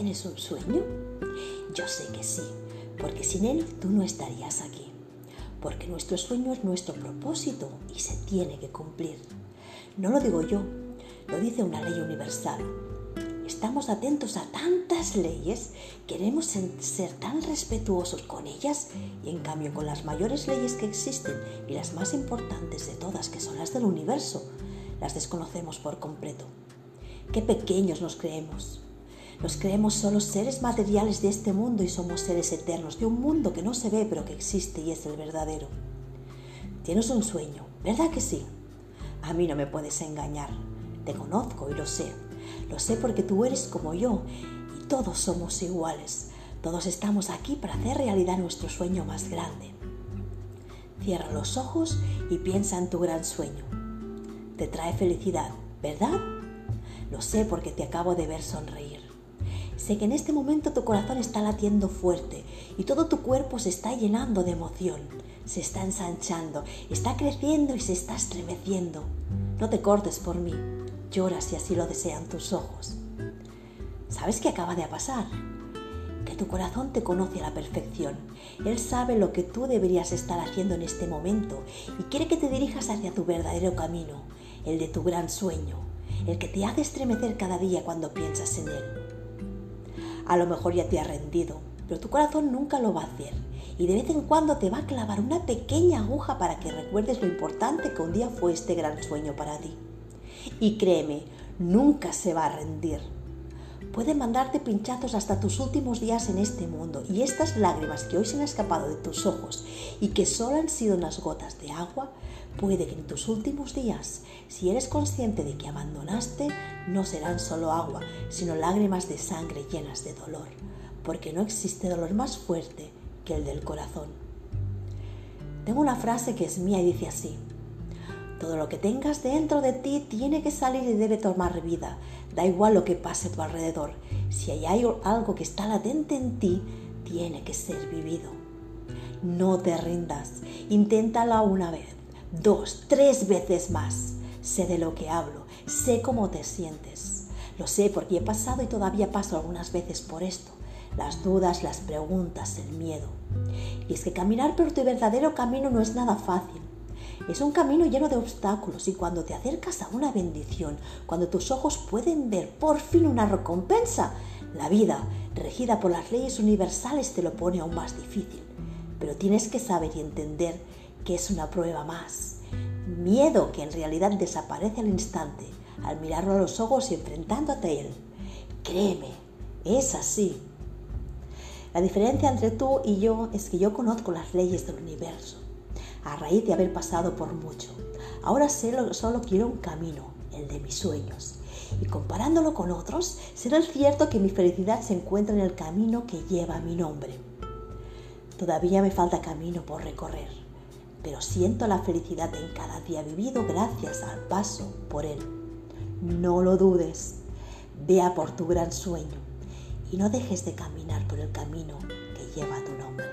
¿Tienes un sueño? Yo sé que sí, porque sin él tú no estarías aquí. Porque nuestro sueño es nuestro propósito y se tiene que cumplir. No lo digo yo, lo dice una ley universal. Estamos atentos a tantas leyes, queremos ser tan respetuosos con ellas y en cambio con las mayores leyes que existen y las más importantes de todas, que son las del universo, las desconocemos por completo. Qué pequeños nos creemos. Nos creemos solo seres materiales de este mundo y somos seres eternos de un mundo que no se ve pero que existe y es el verdadero. Tienes un sueño, ¿verdad que sí? A mí no me puedes engañar. Te conozco y lo sé. Lo sé porque tú eres como yo y todos somos iguales. Todos estamos aquí para hacer realidad nuestro sueño más grande. Cierra los ojos y piensa en tu gran sueño. Te trae felicidad, ¿verdad? Lo sé porque te acabo de ver sonreír. Sé que en este momento tu corazón está latiendo fuerte y todo tu cuerpo se está llenando de emoción, se está ensanchando, está creciendo y se está estremeciendo. No te cortes por mí, llora si así lo desean tus ojos. ¿Sabes qué acaba de pasar? Que tu corazón te conoce a la perfección. Él sabe lo que tú deberías estar haciendo en este momento y quiere que te dirijas hacia tu verdadero camino, el de tu gran sueño, el que te hace estremecer cada día cuando piensas en él. A lo mejor ya te ha rendido, pero tu corazón nunca lo va a hacer y de vez en cuando te va a clavar una pequeña aguja para que recuerdes lo importante que un día fue este gran sueño para ti. Y créeme, nunca se va a rendir. Puede mandarte pinchazos hasta tus últimos días en este mundo y estas lágrimas que hoy se han escapado de tus ojos y que solo han sido unas gotas de agua, puede que en tus últimos días, si eres consciente de que abandonaste, no serán solo agua, sino lágrimas de sangre llenas de dolor, porque no existe dolor más fuerte que el del corazón. Tengo una frase que es mía y dice así, todo lo que tengas dentro de ti tiene que salir y debe tomar vida, da igual lo que pase a tu alrededor, si hay algo que está latente en ti, tiene que ser vivido. No te rindas, inténtala una vez, dos, tres veces más. Sé de lo que hablo, sé cómo te sientes. Lo sé porque he pasado y todavía paso algunas veces por esto. Las dudas, las preguntas, el miedo. Y es que caminar por tu verdadero camino no es nada fácil. Es un camino lleno de obstáculos y cuando te acercas a una bendición, cuando tus ojos pueden ver por fin una recompensa, la vida, regida por las leyes universales, te lo pone aún más difícil. Pero tienes que saber y entender que es una prueba más. Miedo que en realidad desaparece al instante al mirarlo a los ojos y enfrentándote a él. Créeme, es así. La diferencia entre tú y yo es que yo conozco las leyes del universo, a raíz de haber pasado por mucho. Ahora solo quiero un camino, el de mis sueños. Y comparándolo con otros, será cierto que mi felicidad se encuentra en el camino que lleva mi nombre. Todavía me falta camino por recorrer pero siento la felicidad en cada día vivido gracias al paso por él. No lo dudes, vea por tu gran sueño y no dejes de caminar por el camino que lleva tu nombre.